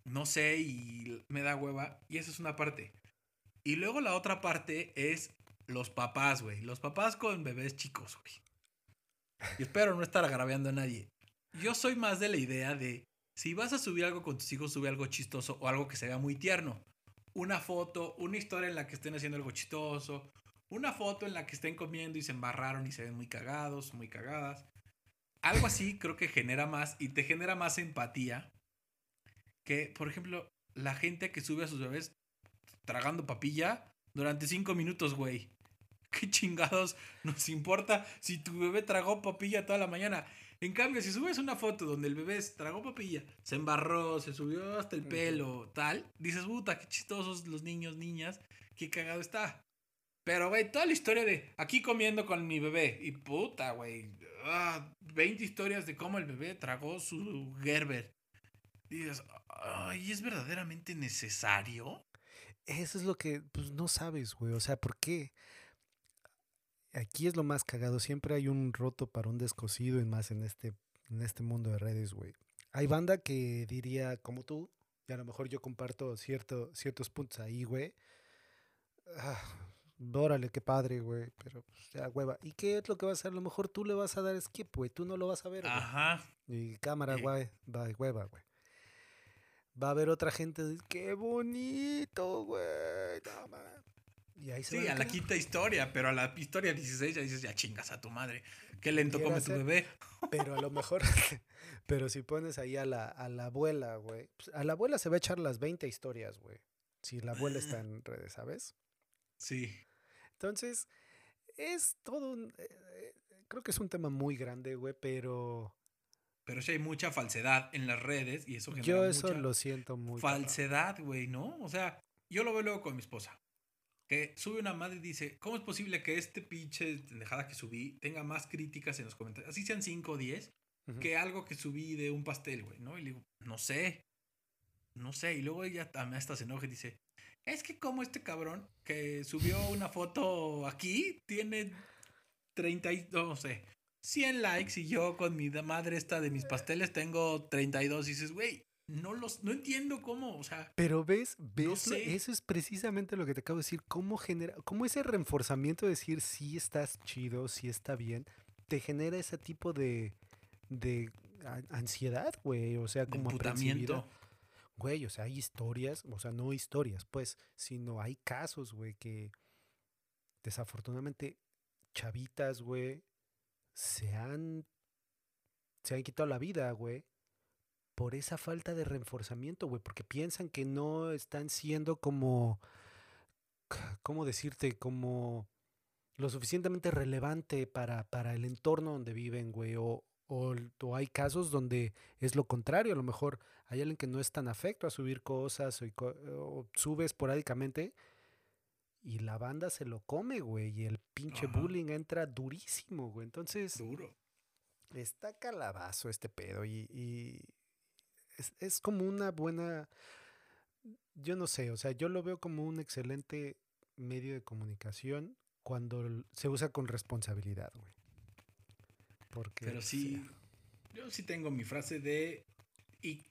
No sé y me da hueva. Y esa es una parte. Y luego la otra parte es los papás, güey. Los papás con bebés chicos, güey. Y espero no estar agraviando a nadie. Yo soy más de la idea de si vas a subir algo con tus hijos, sube algo chistoso o algo que se vea muy tierno. Una foto, una historia en la que estén haciendo algo chistoso, una foto en la que estén comiendo y se embarraron y se ven muy cagados, muy cagadas. Algo así creo que genera más y te genera más empatía que, por ejemplo, la gente que sube a sus bebés tragando papilla durante cinco minutos, güey. ¿Qué chingados nos importa si tu bebé tragó papilla toda la mañana? En cambio, si subes una foto donde el bebé tragó papilla, se embarró, se subió hasta el pelo, tal, dices, puta, qué chistosos los niños, niñas, qué cagado está. Pero, güey, toda la historia de aquí comiendo con mi bebé y puta, güey, ah, 20 historias de cómo el bebé tragó su Gerber. Y dices, ay, ¿es verdaderamente necesario? Eso es lo que pues, no sabes, güey. O sea, ¿por qué? Aquí es lo más cagado. Siempre hay un roto para un descosido y más en este, en este mundo de redes, güey. Hay banda que diría como tú, y a lo mejor yo comparto cierto, ciertos puntos ahí, güey. Ah, órale, qué padre, güey. Pero pues, ya, hueva. ¿Y qué es lo que vas a hacer? A lo mejor tú le vas a dar skip, güey. Tú no lo vas a ver, güey. Ajá. Y cámara, Eh. güey, va hueva, güey. Va a haber otra gente, qué bonito, güey. no ma". Y ahí se Sí, a la quinta historia, pero a la historia 16 ya dices, ya chingas a tu madre. Qué lento Quiero come tu bebé. Pero a lo mejor, pero si pones ahí a la, a la abuela, güey. pues, a la abuela se va a echar las 20 historias, güey. Si la abuela está en redes, ¿sabes? Sí. Entonces, es todo un... eh, eh, creo que es un tema muy grande, güey, pero Pero sí hay mucha falsedad en las redes y eso genera yo eso mucha lo siento muy... cabrón. falsedad, güey, ¿no? O sea, yo lo veo luego con mi esposa. Que sube una madre y dice, ¿cómo es posible que este pinche pendejada que subí tenga más críticas en los comentarios? Así sean 5 o 10, Ujú. que algo que subí de un pastel, güey, ¿no? Y le digo, no sé, no sé. Y luego ella también hasta se enoja y dice, es que como este cabrón que subió una foto aquí tiene 30 y, no sé, 100 likes y yo con mi madre esta de mis pasteles tengo 32 y dices, güey, no los, no entiendo cómo, o sea. Pero ves, ves, sé. eso es precisamente lo que te acabo de decir, cómo genera, cómo ese reforzamiento de decir si estás chido, si está bien, te genera ese tipo de, de ansiedad, güey, o sea, como aprensividad. Güey, o sea, hay historias, o sea, no historias, pues, sino hay casos, güey, que desafortunadamente chavitas, güey, se han, se han quitado la vida, güey, por esa falta de reforzamiento, güey, porque piensan que no están siendo como, ¿cómo decirte? Como lo suficientemente relevante para, para el entorno donde viven, güey, o, o, hay casos donde es lo contrario, a lo mejor hay alguien que no es tan afecto a subir cosas o, o sube esporádicamente y la banda se lo come, güey, y el pinche Ajá. bullying entra durísimo, güey. Entonces, Duro. está calabazo este pedo y, y es, es como una buena, yo no sé, o sea, yo lo veo como un excelente medio de comunicación cuando se usa con responsabilidad, güey. Porque, Pero sí, yo sí tengo mi frase de. Y,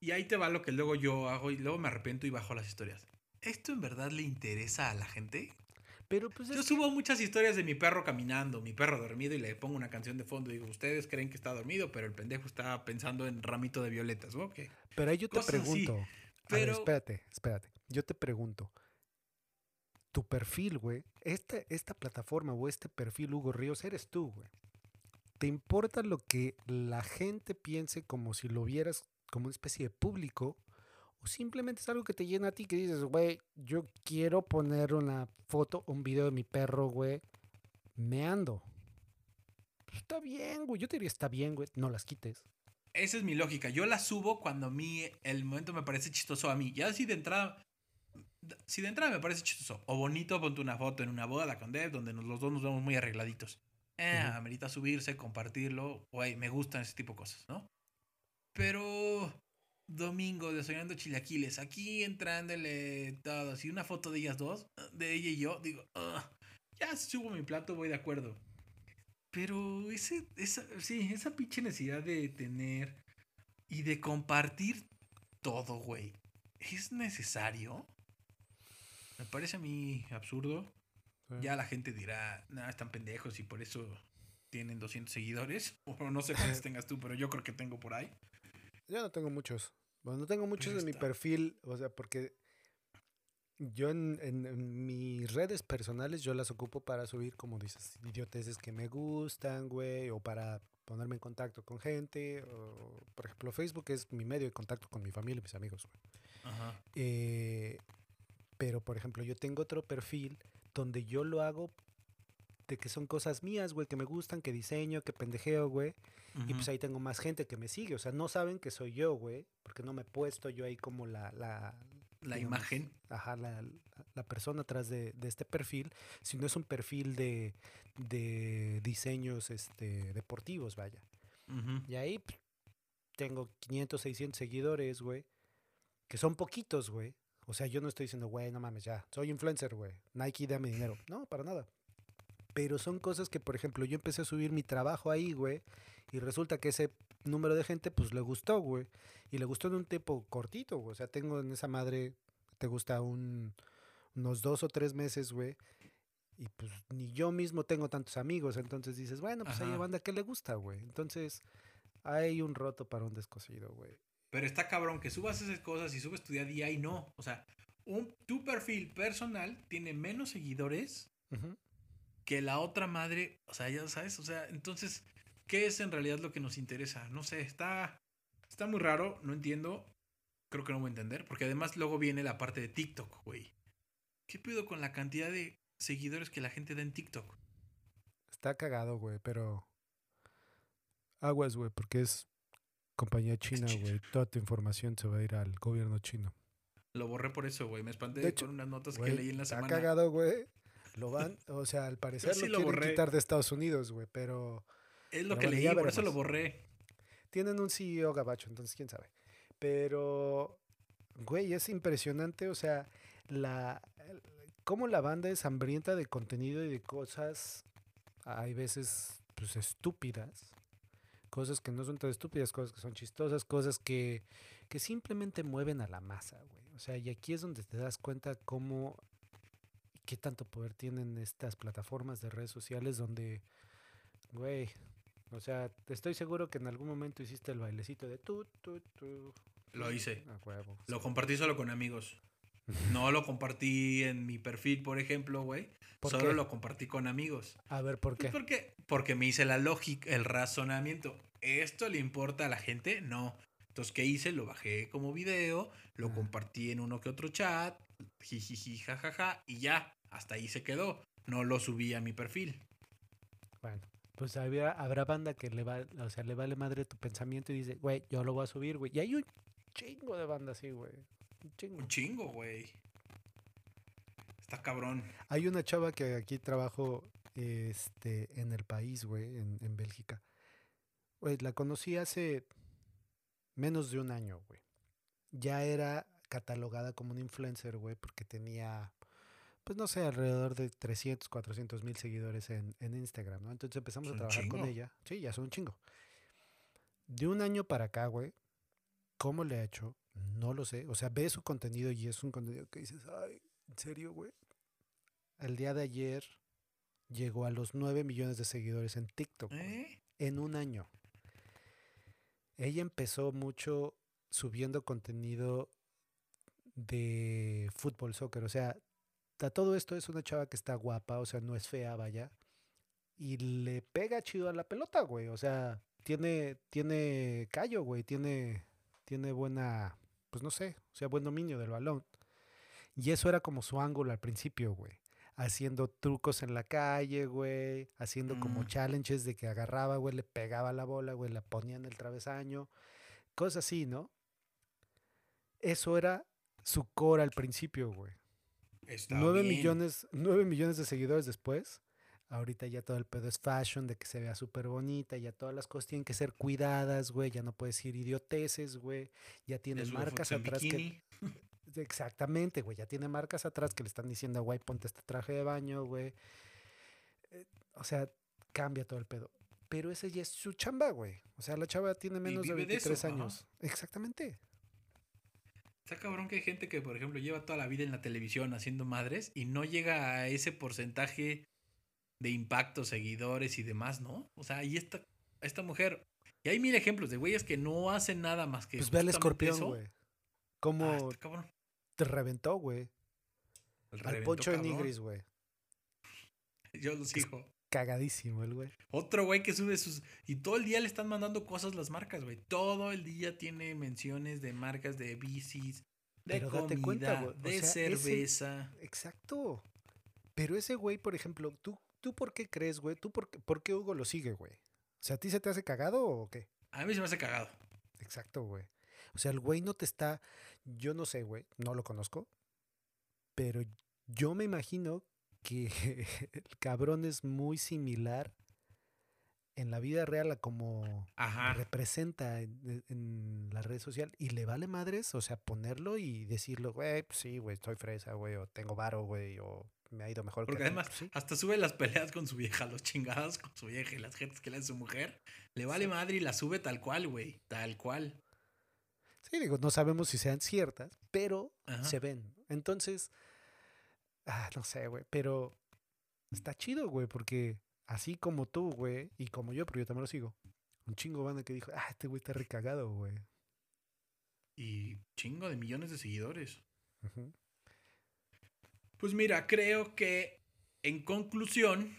y ahí te va lo que luego yo hago y luego me arrepiento y bajo las historias. ¿Esto en verdad le interesa a la gente? Pero pues Yo que- subo muchas historias de mi perro caminando, mi perro dormido y le pongo una canción de fondo y digo, ustedes creen que está dormido, pero el pendejo está pensando en ramito de violetas, ¿no? Pero ahí yo te así, pregunto, a ver, espérate, espérate, yo te pregunto, tu perfil, güey, esta, esta plataforma o este perfil Hugo Ríos eres tú, güey. ¿Te importa lo que la gente piense como si lo vieras como una especie de público? ¿O simplemente es algo que te llena a ti que dices, güey, yo quiero poner una foto, un video de mi perro, güey, meando? Pues Está bien, güey. Yo te diría, está bien, güey. No las quites. Esa es mi lógica. Yo la subo cuando a mí el momento me parece chistoso a mí. Ya si de entrada. Si de entrada me parece chistoso o bonito, ponte una foto en una boda con Dev donde nos- los dos nos vemos muy arregladitos. Eh, amerita subirse, compartirlo. Güey, me gustan ese tipo de cosas, ¿no? Pero. Domingo, desayunando chilaquiles, aquí entrándole todos. Y una foto de ellas dos, de ella y yo, digo, "Ah, ya subo mi plato, voy de acuerdo. Pero ese, esa, sí, esa pinche necesidad de tener y de compartir todo, güey. ¿Es necesario? Me parece a mí absurdo. Ya la gente dirá, nada, están pendejos y por eso tienen 200 seguidores. O no sé cuántos tengas tú, pero yo creo que tengo por ahí. Yo no tengo muchos. Bueno, no tengo muchos en mi perfil, o sea, porque yo en, en- en mis redes personales yo las ocupo para subir, como dices, idioteces que me gustan, güey, o para ponerme en contacto con gente. O, por ejemplo, Facebook es mi medio de contacto con mi familia y mis amigos, güey. Ajá. Eh, pero, por ejemplo, yo tengo otro perfil donde yo lo hago de que son cosas mías, güey, que me gustan, que diseño, que pendejeo, güey. Y pues ahí tengo más gente que me sigue. O sea, no saben que soy yo, güey. Porque no me he puesto yo ahí como la... La, La digamos, imagen. Ajá, la, la- persona atrás de, de este perfil. Sino es un perfil de, de diseños este, deportivos, vaya. Y ahí pues, tengo 500, 600 seguidores, güey. Que son poquitos, güey. O sea, yo no estoy diciendo, güey, no mames, ya. Soy influencer, güey. Nike, dame dinero. No, para nada. Pero son cosas que, por ejemplo, yo empecé a subir mi trabajo ahí, güey. Y resulta que ese número de gente, pues le gustó, güey. Y le gustó en un tiempo cortito, güey. O sea, tengo en esa madre, te gusta un, unos dos o tres meses, güey. Y pues ni yo mismo tengo tantos amigos. Entonces dices, bueno, pues hay Ajá. banda que le gusta, güey. Entonces hay un roto para un descosido, güey. Pero está cabrón que subas esas cosas y subes tu día a día y no. O sea, un, tu perfil personal tiene menos seguidores. Que la otra madre. O sea, ya sabes. O sea, entonces, ¿qué es en realidad lo que nos interesa? No sé, está, está muy raro. No entiendo. Creo que no voy a entender. Porque además luego viene la parte de TikTok, güey. ¿Qué pido con la cantidad de seguidores que la gente da en TikTok? Está cagado, güey, pero. Aguas, güey, porque es compañía china, güey. Toda tu información se va a ir al gobierno chino. Lo borré por eso, güey. Me espanté hecho, con unas notas que leí en la está semana. cagado, güey. Lo van, o sea, al parecer sí lo lo quieren borré. quitar de Estados Unidos, güey, pero Es lo que leí, por eso lo borré. tienen un CEO gabacho, entonces quién sabe. Pero, güey, es impresionante, o sea, la cómo la banda es hambrienta de contenido y de cosas, hay veces, pues, estúpidas, Cosas que no son tan estúpidas, cosas que son chistosas, cosas que, que simplemente mueven a la masa, güey. O sea, y aquí es donde te das cuenta cómo qué tanto poder tienen estas plataformas de redes sociales donde, güey, o sea, estoy seguro que en algún momento hiciste el bailecito de tu, tu, tu. Lo hice. A huevo. Lo compartí solo con amigos. No lo compartí en mi perfil, por ejemplo, güey. ¿Por Solo qué? lo compartí con amigos. A ver, ¿por Pues qué? porque, porque me hice la lógica, el razonamiento. ¿Esto le importa a la gente? No. Entonces, ¿qué hice? Lo bajé como video, lo Ah. compartí en uno que otro chat, jijiji, jajaja, y ya, hasta ahí se quedó. No lo subí a mi perfil. Bueno, pues había, habrá banda que le va, o sea, le vale madre tu pensamiento y dice, güey, yo lo voy a subir, güey. Y hay un chingo de banda así, güey. Un chingo. Un chingo, güey. Está cabrón. Hay una chava que aquí trabajo este, en el país, güey, en, en Bélgica. Güey, la conocí hace menos de un año, güey. Ya era catalogada como un influencer, güey, porque tenía, pues no sé, alrededor de 300, 400 mil seguidores en, en Instagram, ¿no? Entonces empezamos a trabajar con ella. Sí, ya son un chingo. De un año para acá, güey, ¿cómo le ha hecho? No lo sé. O sea, ve su contenido y es un contenido que dices, ay, ¿en serio, güey? El día de ayer llegó a los 9 millones de seguidores en TikTok. ¿Eh? En un año. Ella empezó mucho subiendo contenido de fútbol, soccer. O sea, a todo esto es una chava que está guapa, o sea, no es fea, vaya. Y le pega chido a la pelota, güey. O sea, tiene, tiene callo, güey. Tiene, tiene buena, pues no sé, o sea, buen dominio del balón. Y eso era como su ángulo al principio, güey. Haciendo trucos en la calle, güey. Haciendo como Mm. challenges de que agarraba, güey, le pegaba la bola, güey, la ponía en el travesaño. Cosas así, ¿no? Eso era su core al principio, güey. Está 9 bien. millones, 9 millones de seguidores después. Ahorita ya todo el pedo es fashion, de que se vea súper bonita, ya todas las cosas tienen que ser cuidadas, güey, ya no puedes ir idioteces, güey, ya tiene marcas atrás que... Exactamente, güey, ya tiene marcas atrás que le están diciendo, güey, ponte este traje de baño, güey. Eh, o sea, cambia todo el pedo. Pero ese ya es su chamba, güey. O sea, la chava tiene menos de vive de eso, 23 ajá. años. Exactamente. Está cabrón que hay gente que, por ejemplo, lleva toda la vida en la televisión haciendo madres y no llega a ese porcentaje de impacto, seguidores y demás, ¿no? O sea, ahí está esta mujer. Y hay mil ejemplos de güeyes que no hacen nada más que. Pues ve al escorpión, güey. Ah, Cómo cabrón. te reventó, güey. Al reventó, Poncho de. Nigris, güey. Yo lo sigo. Cagadísimo el güey. Otro güey que sube sus. Y todo el día le están mandando cosas las marcas, güey. Todo el día tiene menciones de marcas de bicis, de Pero date comida, cuenta, güey, de sea, ese- cerveza. Exacto. Pero ese güey, por ejemplo, ¿tú, ¿tú por qué crees, güey? ¿Tú por qué, por qué Hugo lo sigue, güey? O sea, ¿a ti se te hace cagado o qué? A mí se me hace cagado. Exacto, güey. O sea, el güey no te está. Yo no sé, güey. No lo conozco. Pero yo me imagino que el cabrón es muy similar en la vida real a como Ajá. representa en, en la red social y le vale madres, o sea, ponerlo y decirlo, güey, pues sí, güey, estoy fresa, güey, o tengo varo, güey, o me ha ido mejor Porque que a ti", además, pues sí. hasta sube las peleas con su vieja, los chingados con su vieja y las gentes que le hace su mujer. Le vale madre y la sube tal cual, güey. Tal cual. Sí, digo, no sabemos si sean ciertas, pero Ajá. se ven. Entonces, ah, no sé, güey, pero está chido, güey, porque así como tú, güey, y como yo, pero yo también lo sigo, un chingo banda que dijo, ah, este güey está recagado, güey. Y chingo de millones de seguidores. Pues mira, creo que en conclusión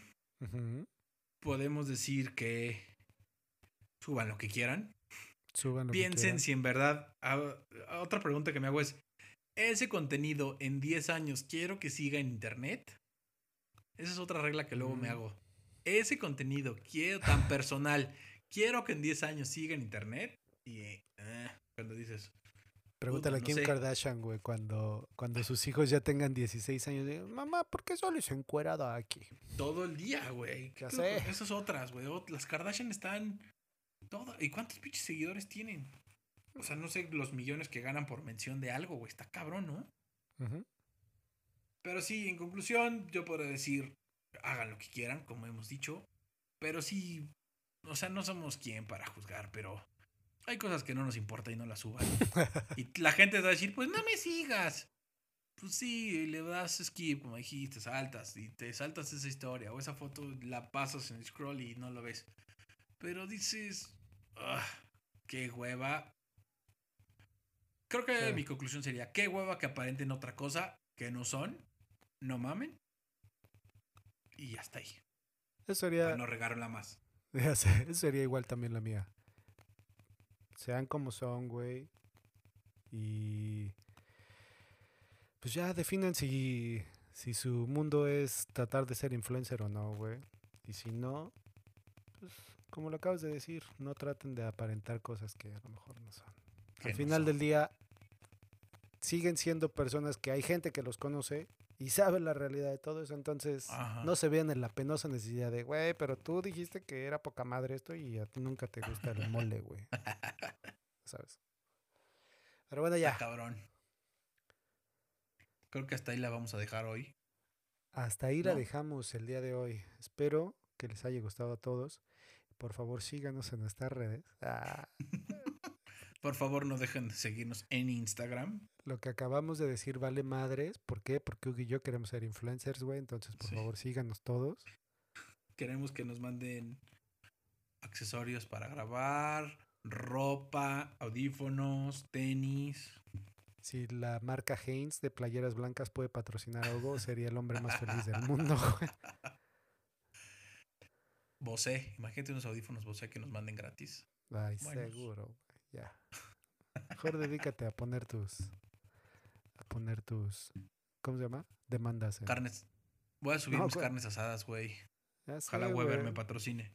podemos decir que suban lo que quieran. Suban lo que Piensen quieran. si en verdad. a- a otra pregunta que me hago es: ¿ese contenido en 10 años quiero que siga en internet? Esa es otra regla que luego me hago. Ese contenido quiero tan personal, quiero que en 10 años siga en internet. Y eh, cuando dices, Pregúntale a Kim sé. Kardashian, güey, cuando, cuando sus hijos ya tengan 16 años. digan, Mamá, ¿por qué solo se encuerada aquí? todo el día, güey. Ya ¿Qué- sé. Esas otras, güey. Las Kardashian están. Todo. ¿Y cuántos pinches seguidores tienen? O sea, no sé los millones que ganan por mención de algo, güey. Está cabrón, ¿no? Pero sí, en conclusión, yo puedo decir, hagan lo que quieran, como hemos dicho. Pero sí, o sea, no somos quien para juzgar, pero hay cosas que no nos importa y no las suban. y la gente va a decir, pues no me sigas. Pues sí, le das skip, como dijiste, saltas y te saltas esa historia o esa foto la pasas en scroll y no lo ves. Pero dices, "Ah, qué hueva. Creo que Sí. mi conclusión sería, qué hueva que aparenten otra cosa que no son, no mamen. Y hasta ahí. Eso sería, Para no regarla más. eso sería igual también la mía. Sean como son, güey. Y pues ya definan si, si su mundo es tratar de ser influencer o no, güey. Y si no, pues como lo acabas de decir, no traten de aparentar cosas que a lo mejor no son. Al final del día, siguen siendo personas que hay gente que los conoce y sabe la realidad de todo eso. Entonces, Ajá. no se vean en la penosa necesidad de, güey, pero tú dijiste que era poca madre esto y a ti nunca te gusta el mole, güey. ¿Sabes? Pero bueno, ya. cabrón. Creo que hasta ahí la vamos a dejar hoy. Hasta ahí la dejamos el día de hoy. Espero que les haya gustado a todos. Por favor, síganos en nuestras redes. Ah, Por favor, no dejen de seguirnos en Instagram. Lo que acabamos de decir vale madres. ¿Por qué? Porque Hugo y yo queremos ser influencers, güey. Entonces, por Sí. favor, síganos todos. Queremos que nos manden accesorios para grabar, ropa, audífonos, tenis. Si la marca Haynes de playeras blancas puede patrocinar a Hugo, sería el hombre más feliz del mundo, güey. Bose, imagínate unos audífonos Bose que nos manden gratis. Ay, Buenos. seguro. Ya. Mejor dedícate a poner tus. A poner tus. ¿Cómo se llama? Demandas. Carnes. Voy a subir No, mis güey. carnes asadas, güey. Sé, Ojalá Weber me güey. patrocine.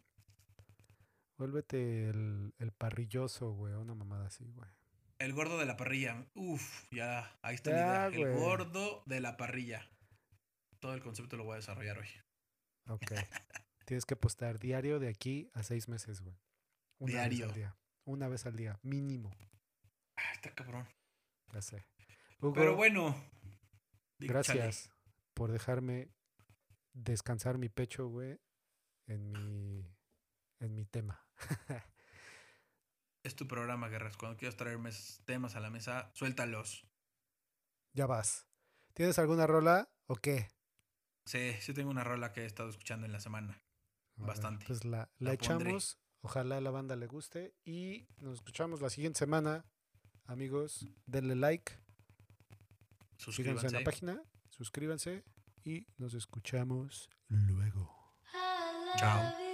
Vuélvete el, el parrilloso, güey. Una mamada así, güey. El gordo de la parrilla. Uf, ya. Ahí está Ya, idea. El güey. gordo de la parrilla. Todo el concepto lo voy a desarrollar hoy. Ok. Tienes que postar diario de aquí a seis meses, güey. Una vez Diario. al día. Una vez al día, mínimo. Ah, está cabrón. Ya sé. Hugo, Pero bueno. chale. gracias por dejarme descansar mi pecho, güey, en mi, en mi tema. Es tu programa, Guerras. Cuando quieras traer mes- temas a la mesa, suéltalos. Ya vas. ¿Tienes alguna rola o qué? Sí, sí tengo una rola que he estado escuchando en la semana. Ver, Bastante. Pues la, la echamos. Ojalá a la banda le guste. Y nos escuchamos la siguiente semana. Amigos, denle like. Síganos en la página. Suscríbanse. Y nos escuchamos luego. Chao. Chao.